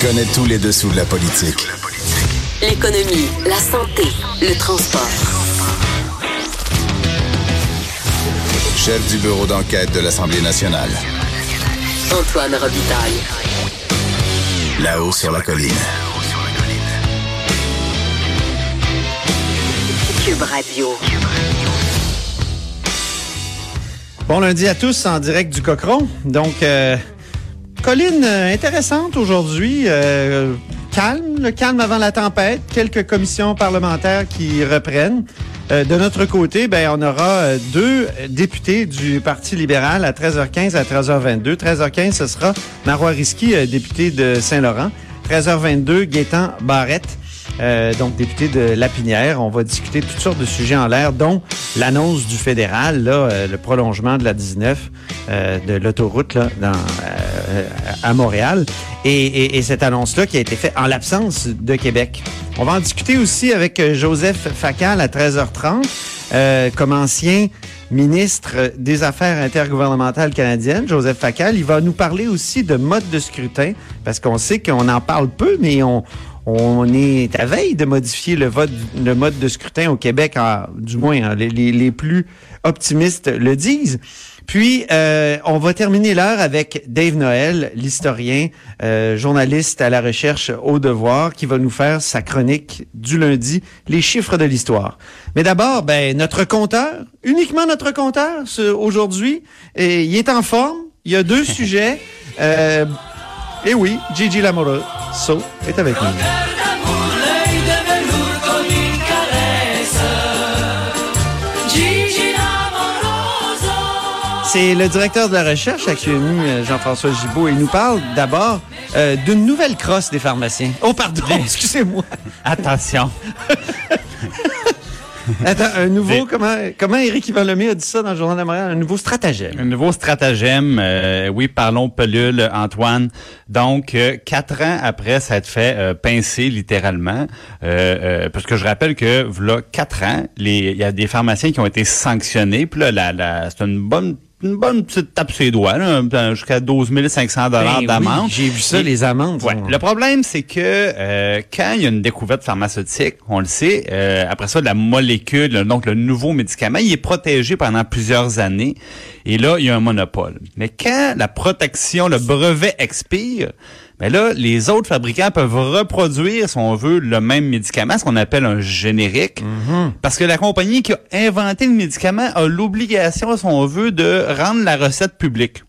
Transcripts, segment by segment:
Connaît tous les dessous de la politique. L'économie, la santé, le transport. Chef du bureau d'enquête de l'Assemblée nationale. Antoine Robitaille. Là-haut sur la colline. Cube Radio. Bon lundi à tous en direct du Cochon. Donc, euh, colline euh, intéressante aujourd'hui. Euh, calme, le calme avant la tempête. Quelques commissions parlementaires qui reprennent. Euh, de notre côté, ben, on aura euh, deux députés du Parti libéral à 13h15 à 13h22. 13h15, ce sera Marois Risky, euh, député de Saint-Laurent. 13h22, Gaétan Barrette. Euh, donc député de Lapinière. On va discuter toutes sortes de sujets en l'air, dont l'annonce du fédéral, là, euh, le prolongement de la 19 euh, de l'autoroute là, dans, euh, à Montréal. Et, et, et cette annonce-là qui a été faite en l'absence de Québec. On va en discuter aussi avec euh, Joseph Facal à 13h30, euh, comme ancien ministre des Affaires intergouvernementales canadiennes, Joseph Facal. Il va nous parler aussi de mode de scrutin, parce qu'on sait qu'on en parle peu, mais on, on est à veille de modifier le, vote, le mode de scrutin au Québec, du moins hein, les plus optimistes le disent. Puis, euh, on va terminer l'heure avec Dave Noël, l'historien, euh, journaliste à la recherche au devoir, qui va nous faire sa chronique du lundi, les chiffres de l'histoire. Mais d'abord, ben, notre compteur, uniquement notre compteur, ce- aujourd'hui, et il est en forme. Il y a deux sujets. Euh, et oui, Gigi Lamoureux, so, est avec nous. C'est le directeur de la recherche à euh, Jean-François Gibault. Il nous parle d'abord euh, d'une nouvelle crosse des pharmaciens. Oh, pardon, excusez-moi. Attention. Attends, un nouveau, comment, comment Éric Yvan Lemay a dit ça dans le Journal de Montréal? Un nouveau stratagème. Un nouveau stratagème. euh, oui, parlons pelule, Antoine. Donc, euh, quatre ans après s'être fait euh, pincer littéralement, euh, euh, parce que je rappelle que voilà quatre ans, il y a des pharmaciens qui ont été sanctionnés. Puis là, la, la, c'est une bonne une bonne petite tape sur les doigts, jusqu'à 12 500 dollars Ben d'amende. oui, J'ai vu ça, Et- les amendes. Ouais. Le problème, c'est que euh, quand il y a une découverte pharmaceutique, on le sait, euh, après ça, la molécule, donc le nouveau médicament, il est protégé pendant plusieurs années. Et là, il y a un monopole. Mais quand la protection, le brevet expire, ben là, les autres fabricants peuvent reproduire, si on veut, le même médicament, ce qu'on appelle un générique. Parce que la compagnie qui a inventé le médicament a l'obligation, si on veut, de rendre la recette publique.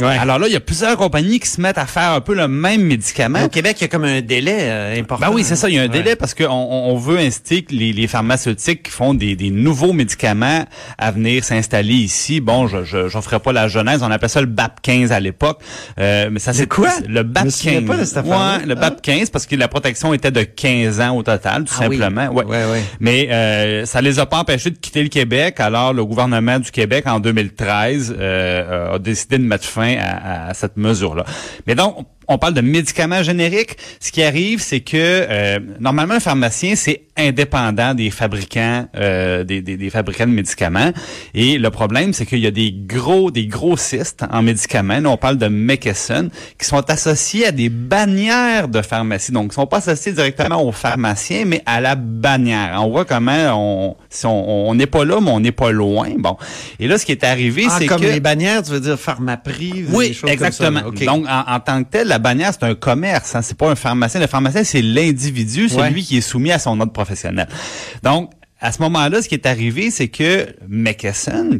Ouais. Alors là, il y a plusieurs compagnies qui se mettent à faire un peu le même médicament. Au Québec, il y a comme un délai euh, important. Ben oui, c'est ça. Il y a un Ouais. délai parce qu'on on veut inciter les, les pharmaceutiques qui font des, des nouveaux médicaments à venir s'installer ici. Bon, je je j'en ferai pas la genèse. On appelait ça le BAP 15 à l'époque. Euh, mais ça c'est quoi? Le Je BAP me souviens 15. pas de cette affaire-là. Ouais, le Ah. BAP 15 parce que la protection était de 15 ans au total, tout Ah oui. simplement. Ouais. Ouais, ouais. Mais euh, ça les a pas empêchés de quitter le Québec. Alors le gouvernement du Québec en 2013 euh, a décidé de mettre fin à, à cette mesure-là. Mais donc on parle de médicaments génériques. Ce qui arrive, c'est que euh, normalement un pharmacien c'est indépendant des fabricants euh, des, des, des fabricants de médicaments. Et le problème, c'est qu'il y a des gros des grossistes en médicaments. Là, on parle de McKesson qui sont associés à des bannières de pharmacie. Donc, ils sont pas associés directement aux pharmaciens, mais à la bannière. On voit comment on si on n'est pas là, mais on n'est pas loin. Bon. Et là, ce qui est arrivé, Ah, c'est comme que les bannières, tu veux dire Pharmaprix, des oui, choses exactement. comme ça. Donc, en, en tant que tel, la bannière, c'est un commerce. Hein, c'est pas un pharmacien. Le pharmacien, c'est l'individu, celui Ouais. qui est soumis à son ordre professionnel. Donc, à ce moment-là, ce qui est arrivé, c'est que McKesson,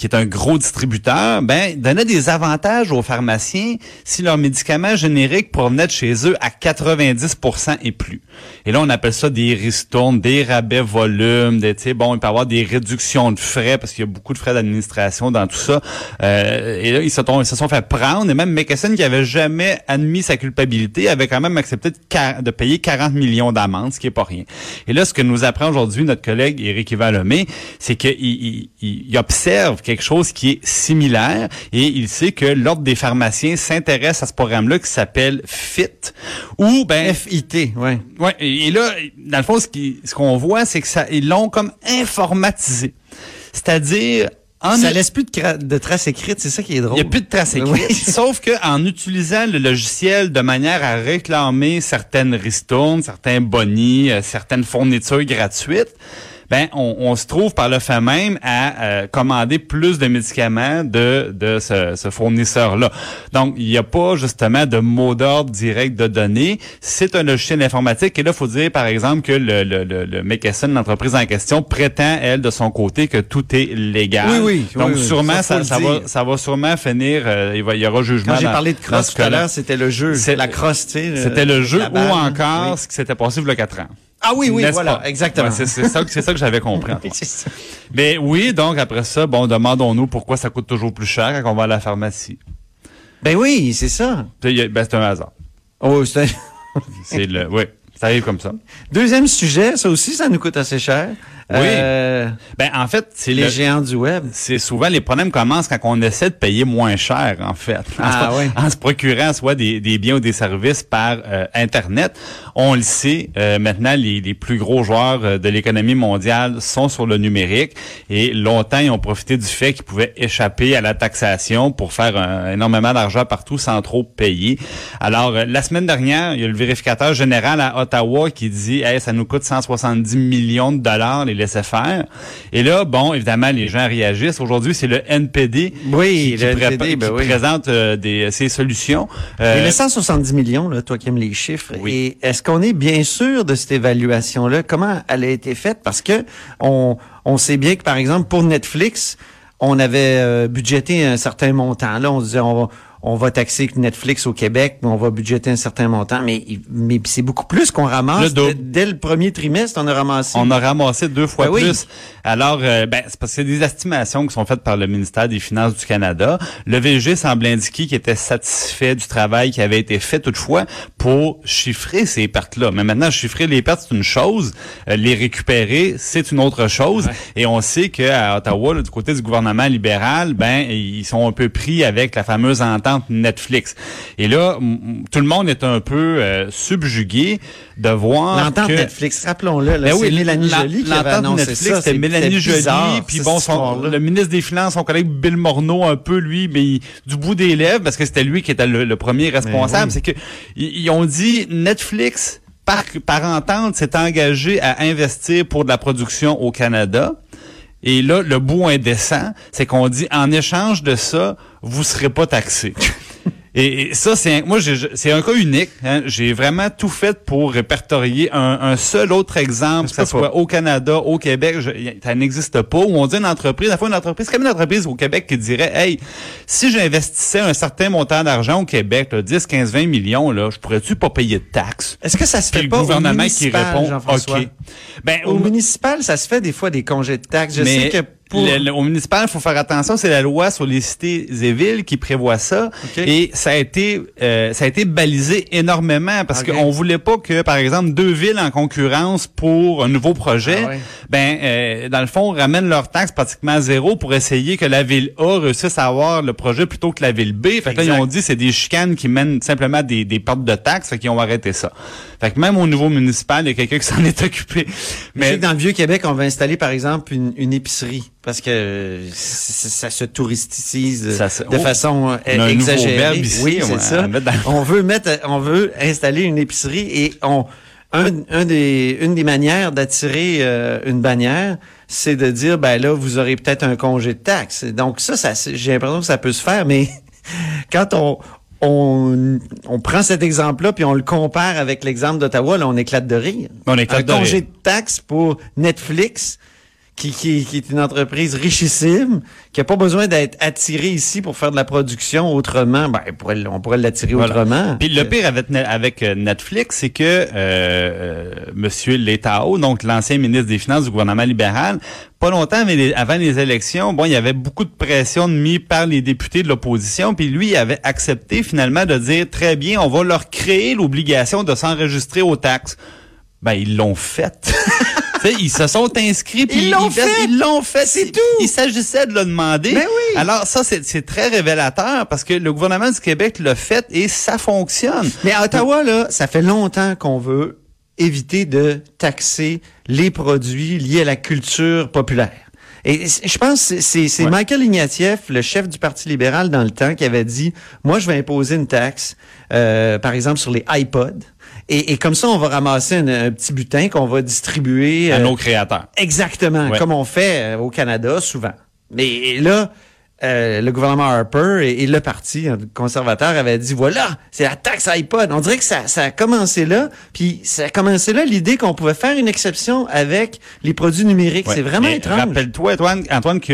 qui est un gros distributeur, ben donnait des avantages aux pharmaciens si leurs médicaments génériques provenaient de chez eux à 90% et plus. Et là, on appelle ça des ristournes, des rabais volumes, des, bon, il peut y avoir des réductions de frais parce qu'il y a beaucoup de frais d'administration dans tout ça. Euh, et là, ils se, sont, ils se sont fait prendre. Et même McKesson, qui avait jamais admis sa culpabilité, avait quand même accepté de, de payer 40 millions d'amendes, ce qui est pas rien. Et là, ce que nous apprend aujourd'hui notre collègue Éric Yvalomé, c'est qu'il il, il- observe quelque chose qui est similaire et il sait que l'Ordre des pharmaciens s'intéresse à ce programme-là qui s'appelle FIT, où, ben, FIT, ouais. Ouais, et et là, dans le fond, ce qui- ce qu'on voit, c'est que ça, ils l'ont comme informatisé. C'est-à-dire, en Ça laisse plus de, traces écrites, c'est ça qui est drôle. il n'y a plus de traces écrites. Oui. Sauf que en utilisant le logiciel de manière à réclamer certaines ristournes, certains bonis, euh, certaines fournitures gratuites, ben on, on se trouve par le fait même à euh, commander plus de médicaments de, de ce, ce fournisseur-là. Donc, il n'y a pas justement de mot d'ordre direct de données. C'est un logiciel informatique. Et là, il faut dire, par exemple, que le, le, le, le l'entreprise en question, prétend, elle, de son côté, que tout est légal. Oui, oui, Donc, oui, oui. sûrement, Ça, ça, va, ça va sûrement finir, euh, il, va, il y aura jugement. Quand j'ai parlé de crosse tout à l'heure, c'était le jeu. C'est- la crosse, tu sais. C'était le jeu ou encore Oui. ce qui s'était passé il y a quatre ans. Ah oui, oui, voilà, pas? exactement. Ouais, c'est c'est ça, que- c'est ça que j'avais compris. C'est. Mais oui, donc après ça, bon, demandons-nous pourquoi ça coûte toujours plus cher quand on va à la pharmacie. Ben oui, c'est ça. A- Ben, c'est un hasard. Oh, c'est un- C'est le, oui, ça arrive comme ça. Deuxième sujet, ça aussi, ça nous coûte assez cher. Oui. Euh, Ben, en fait, c'est les le- géants du web. c'est souvent les problèmes commencent quand on essaie de payer moins cher, en fait. En, Ah, se, ouais. en se procurant soit des, des biens ou des services par euh, Internet. On le sait, euh, maintenant, les, les plus gros joueurs de l'économie mondiale sont sur le numérique et longtemps, ils ont profité du fait qu'ils pouvaient échapper à la taxation pour faire un- énormément d'argent partout sans trop payer. Alors, la semaine dernière, il y a le vérificateur général à Ottawa qui dit hey, ça nous coûte 170 millions de dollars les laisser faire. Et là, bon, évidemment, les gens réagissent. Aujourd'hui, c'est le NPD Oui, qui, qui le pré- NPD, ben qui oui. présente euh, des, ses solutions. Euh, les 170 millions, là, toi qui aimes les chiffres, Oui. et est-ce qu'on est bien sûr de cette évaluation-là? Comment elle a été faite? Parce que on, on sait bien que, par exemple, pour Netflix, on avait euh, budgété un certain montant. Là, on se disait, on va, on va taxer Netflix au Québec, mais on va budgéter un certain montant. Mais, mais c'est beaucoup plus qu'on ramasse. Le. Dès, le premier trimestre, on a ramassé. On a ramassé deux fois Ben oui. plus. Alors, euh, ben, c'est parce que des estimations qui sont faites par le ministère des Finances du Canada. Le VG semble indiquer qu'il était satisfait du travail qui avait été fait toutefois pour chiffrer ces pertes-là. Mais maintenant, chiffrer les pertes, c'est une chose. Euh, les récupérer, c'est une autre chose. Et on sait qu'à Ottawa, là, du côté du gouvernement libéral, ben, ils sont un peu pris avec la fameuse entente Netflix. Et là, tout le monde est un peu euh, subjugué de voir L'entente que... Netflix, rappelons-le, Ben c'est oui, Mélanie la- Joly qui avait annoncé Netflix. C'était C'est- Mélanie c'est Joly, puis bon, son, le ministre des Finances, son collègue Bill Morneau, un peu lui, mais il- du bout des lèvres, parce que c'était lui qui était le, le premier responsable, c'est que ils ont dit Netflix par, par entente s'est engagé à investir pour de la production au Canada. Et là, le bout indécent, c'est qu'on dit en échange de ça, vous serez pas taxé. Et, et ça, c'est un- moi, c'est un cas unique. hein. J'ai vraiment tout fait pour répertorier un, un seul autre exemple, que Ça ce soit au Canada, au Québec, je- ça n'existe pas. Où on dit une entreprise, à la fois une entreprise, comme une entreprise au Québec qui dirait, hey, si j'investissais un certain montant d'argent au Québec, là, 10, 15, 20 millions, là, je pourrais-tu pas payer de taxes? Est-ce que ça se Puis fait le pas au gouvernement qui municipal, répond, Jean-François? OK. Ben, Au municipal, ça se fait des fois des congés de taxes. Je sais que pour... le- le- au municipal, il faut faire attention, c'est la loi sur les cités et villes qui prévoit ça. OK. Et ça a été euh, ça a été balisé énormément parce OK. qu'on voulait pas que, par exemple, deux villes en concurrence pour un nouveau projet, Ah ouais. ben euh, dans le fond, ramènent leurs taxes pratiquement à zéro pour essayer que la ville A réussisse à avoir le projet plutôt que la ville B. Fait que là, ils ont dit c'est des chicanes qui mènent simplement des, des pertes de taxes, fait qu'ils ont arrêté ça. Fait que même au niveau municipal, il y a quelqu'un qui s'en est occupé. Mais que dans le Vieux-Québec, on va installer, par exemple, une, une épicerie parce que c- ça se touristicise de, Ça se- de oh, façon euh, on a exagérée. ici, oui, c'est ça. dans- On veut mettre, on veut installer une épicerie et on un, un des, une des manières d'attirer euh, une bannière, c'est de dire ben là vous aurez peut-être un congé de taxes. Donc ça, ça j'ai l'impression que ça peut se faire, mais quand on on, on prend cet exemple-là puis on le compare avec l'exemple d'Ottawa, là on éclate de rire. On éclate un de congé rire. de taxes pour Netflix qui, qui, qui est une entreprise richissime, qui a pas besoin d'être attirée ici pour faire de la production autrement. Ben, on pourrait, l'attirer Voilà. autrement. Puis le pire avec, avec euh, Netflix, c'est que euh, euh, Monsieur Letao, donc l'ancien ministre des Finances du gouvernement libéral, pas longtemps avant les, avant les élections, bon, il y avait beaucoup de pression mise par les députés de l'opposition, puis lui il avait accepté finalement de dire très bien, on va leur créer l'obligation de s'enregistrer aux taxes. Ben ils l'ont fait. Ils se sont inscrits puis Ils l'ont fait- fait. Ils l'ont fait. C'est tout. Il s'agissait de le demander. Ben oui. Alors ça, c'est c'est très révélateur parce que le gouvernement du Québec l'a fait et ça fonctionne. Mais à Ottawa, là, ça fait longtemps qu'on veut éviter de taxer les produits liés à la culture populaire. Et je pense que c'est Ouais. Michael Ignatieff, le chef du Parti libéral dans le temps, qui avait dit, moi, je vais imposer une taxe, euh, par exemple, sur les iPods. Et, et comme ça, on va ramasser un, un petit butin qu'on va distribuer. À euh, nos créateurs. Exactement, Ouais. comme on fait euh, au Canada souvent. Mais là, euh, le gouvernement Harper et, et le parti conservateur avaient dit voilà, c'est la taxe iPod. On dirait que ça, ça a commencé là, puis ça a commencé là l'idée qu'on pouvait faire une exception avec les produits numériques. Ouais. C'est vraiment étrange. Rappelle-toi, Antoine, Antoine, que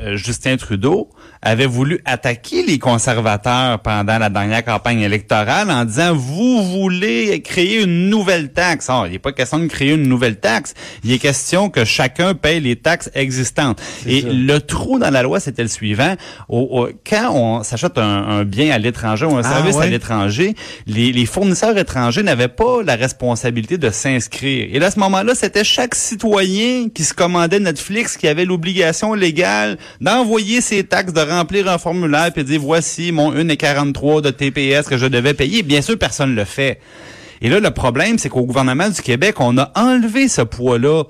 euh, Justin Trudeau avait voulu attaquer les conservateurs pendant la dernière campagne électorale en disant vous voulez créer une nouvelle taxe. Oh, il n'est pas question de créer une nouvelle taxe. Il est question que chacun paye les taxes existantes. Et ça. le trou dans la loi, c'était le suivant. Au- au- quand on s'achète un, un bien à l'étranger ou un Ah, service à l'étranger, les, les fournisseurs étrangers n'avaient pas la responsabilité de s'inscrire. Et là, à ce moment-là, c'était chaque citoyen qui se commandait Netflix qui avait l'obligation légale d'envoyer ses taxes, de remplir un formulaire puis dire voici mon 1,43 de TPS que je devais payer. Bien sûr, personne ne le fait. Et là, le problème, c'est qu'au gouvernement du Québec, on a enlevé ce poids-là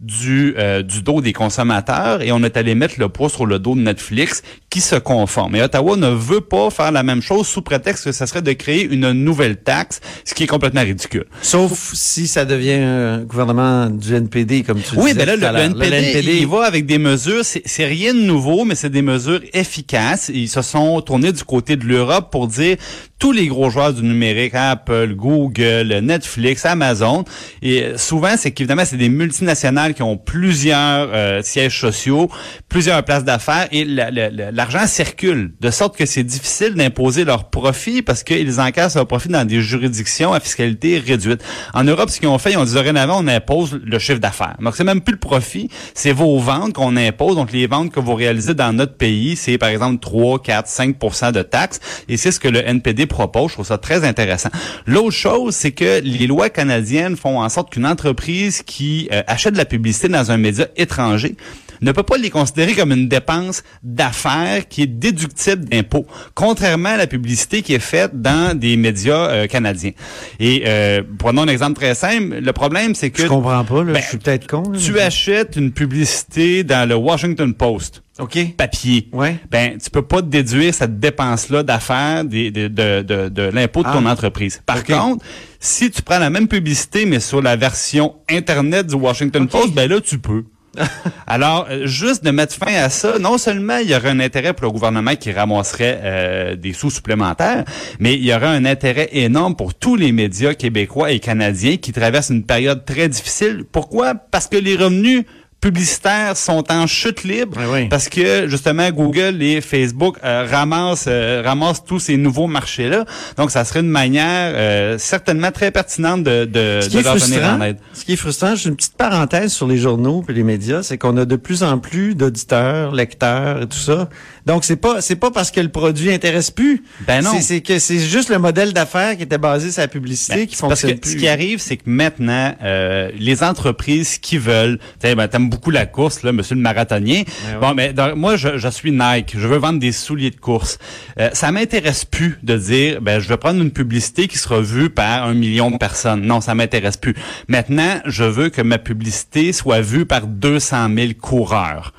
du, euh, du dos des consommateurs et on est allé mettre le poids sur le dos de Netflix qui se conforme. Et Ottawa ne veut pas faire la même chose sous prétexte que ce serait de créer une nouvelle taxe, ce qui est complètement ridicule. Sauf si ça devient un gouvernement du NPD, comme tu Oui, disais ben là, le, le. NPD, il va avec des mesures, c'est rien de nouveau, mais c'est des mesures efficaces. Ils se sont tournés du côté de l'Europe pour dire tous les gros joueurs du numérique, Apple, Google, Netflix, Amazon, et souvent, c'est qu'évidemment, c'est des multinationales qui ont plusieurs euh, sièges sociaux, plusieurs places d'affaires, et la- la- la- l'argent circule, de sorte que c'est difficile d'imposer leurs profits parce qu'ils encaissent leurs profits dans des juridictions à fiscalité réduite. En Europe, ce qu'ils ont fait, ils ont dit dorénavant, on impose le chiffre d'affaires. Donc, c'est même plus le profit, c'est vos ventes qu'on impose. Donc, les ventes que vous réalisez dans notre pays, c'est par exemple 3, 4, 5% de taxes. Et c'est ce que le NPD propose. Je trouve ça très intéressant. L'autre chose, c'est que les lois canadiennes font en sorte qu'une entreprise qui euh, achète de la publicité dans un média étranger ne peut pas les considérer comme une dépense d'affaires qui est déductible d'impôts, contrairement à la publicité qui est faite dans des médias euh, canadiens. Et euh, prenons un exemple très simple. Le problème, c'est que Je comprends pas, là. Ben, je suis peut-être con. là, tu mais- achètes une publicité dans le Washington Post OK. papier. Ouais. Ben, tu peux pas déduire cette dépense-là d'affaires de, de, de, de l'impôt de ton Ah. entreprise. Par contre, si tu prends la même publicité, mais sur la version Internet du Washington. Post, ben là, tu peux. Alors, euh, juste de mettre fin à ça, non seulement il y aurait un intérêt pour le gouvernement qui ramasserait euh, des sous supplémentaires, mais il y aurait un intérêt énorme pour tous les médias québécois et canadiens qui traversent une période très difficile. Pourquoi? Parce que les revenus publicitaires sont en chute libre Oui, oui. parce que justement Google et Facebook euh, ramassent euh, ramassent tous ces nouveaux marchés là. Donc ça serait une manière euh, certainement très pertinente de de, de leur venir frustrant, en aide. ce qui est frustrant, j'ai une petite parenthèse sur les journaux et les médias, c'est qu'on a de plus en plus d'auditeurs, lecteurs et tout ça. Donc c'est pas c'est pas parce que le produit intéresse plus. Ben non. C'est- que c'est juste le modèle d'affaires qui était basé sur la publicité Ben, qui c'est parce fonctionne que plus. ce qui arrive, c'est que maintenant, euh, les entreprises qui veulent, ben, beaucoup la course, là, monsieur le marathonien. Bon, mais dans- moi, je, je suis Nike, je veux vendre des souliers de course. Euh, ça m'intéresse plus de dire, ben, je vais prendre une publicité qui sera vue par un million de personnes. Non, ça m'intéresse plus. Maintenant, je veux que ma publicité soit vue par 200 000 coureurs.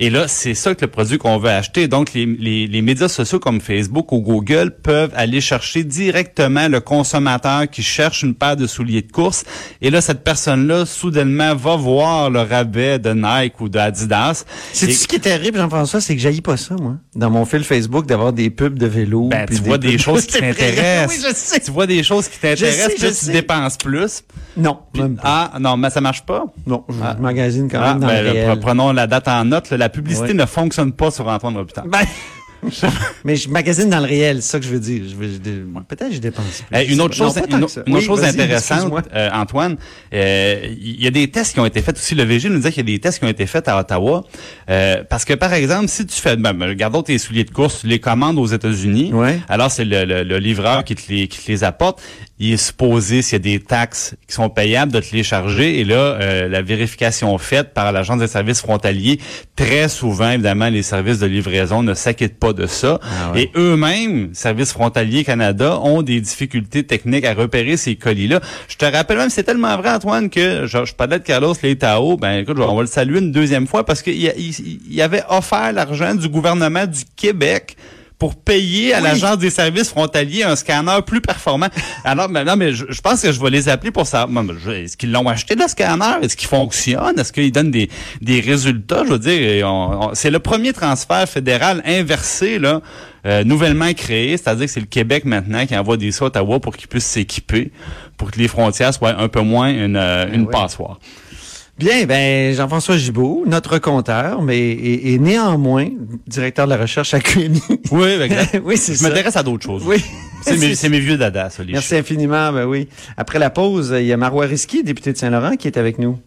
Et là, c'est ça que le produit qu'on veut acheter. Donc, les, les, les médias sociaux comme Facebook ou Google peuvent aller chercher directement le consommateur qui cherche une paire de souliers de course. Et là, cette personne-là, soudainement, va voir le rabais de Nike ou d'Adidas. C'est Et- ce qui est terrible, Jean-François, c'est que j'haïs pas ça, moi. Dans mon fil Facebook, d'avoir des pubs de vélo. Ben, puis tu vois des choses qui t'intéressent. Oui, je sais. Tu vois des choses qui t'intéressent, puis sais. tu dépenses plus. Non, Puis- même pas. ah, non, mais ça marche pas. Non, je Ah. magasine quand Ah, même dans ben, le prenons la date en note. là. La publicité Ouais. ne fonctionne pas sur Antoine Robitaille. Ben, mais je magasine dans le réel, c'est ça que je veux dire. Je veux- je Peut-être que je dépense plus. Eh, une autre chose, une, que ça. une autre Oui, chose intéressante, euh, Antoine, euh, il y a des tests qui ont été faits aussi. Le VG nous disait qu'il y a des tests qui ont été faits à Ottawa. Euh, parce que, par exemple, si tu fais, ben, ben, regardons tes souliers de course, tu les commandes aux États-Unis. Ouais. Alors, c'est le, le- le livreur qui te, les, qui te les apporte. Il est supposé, s'il y a des taxes qui sont payables, de te les charger. Et là, euh, la vérification faite par l'Agence des services frontaliers, très souvent, évidemment, les services de livraison ne s'inquiètent pas de ça. Ah ouais. Et eux-mêmes, Services frontaliers Canada, ont des difficultés techniques à repérer ces colis-là. Je te rappelle même, c'est tellement vrai, Antoine, que je, je parlais de Carlos Leitao. Ben, écoute, on va le saluer une deuxième fois parce qu'il il avait offert l'argent du gouvernement du Québec pour payer à Oui. l'Agence des services frontaliers un scanner plus performant. Alors, maintenant, mais je, je pense que je vais les appeler pour savoir, je- est-ce qu'ils l'ont acheté, le scanner? Est-ce qu'il fonctionne? Est-ce qu'il donne des, des résultats? Je veux dire, c'est le premier transfert fédéral inversé, là, euh, nouvellement créé, c'est-à-dire que c'est le Québec maintenant qui envoie des sous à Ottawa pour qu'ils puissent s'équiper, pour que les frontières soient un peu moins une, euh, une oui. passoire. Bien, ben Jean-François Gibault, notre compteur, mais et, et néanmoins directeur de la recherche à QMI. Oui, exact. oui, c'est Je ça. m'intéresse à d'autres choses. Oui. C'est mes, c'est mes vieux dadas, ça, les Merci infiniment, ben oui. Après la pause, il y a Marois Risky, député de Saint-Laurent, qui est avec nous.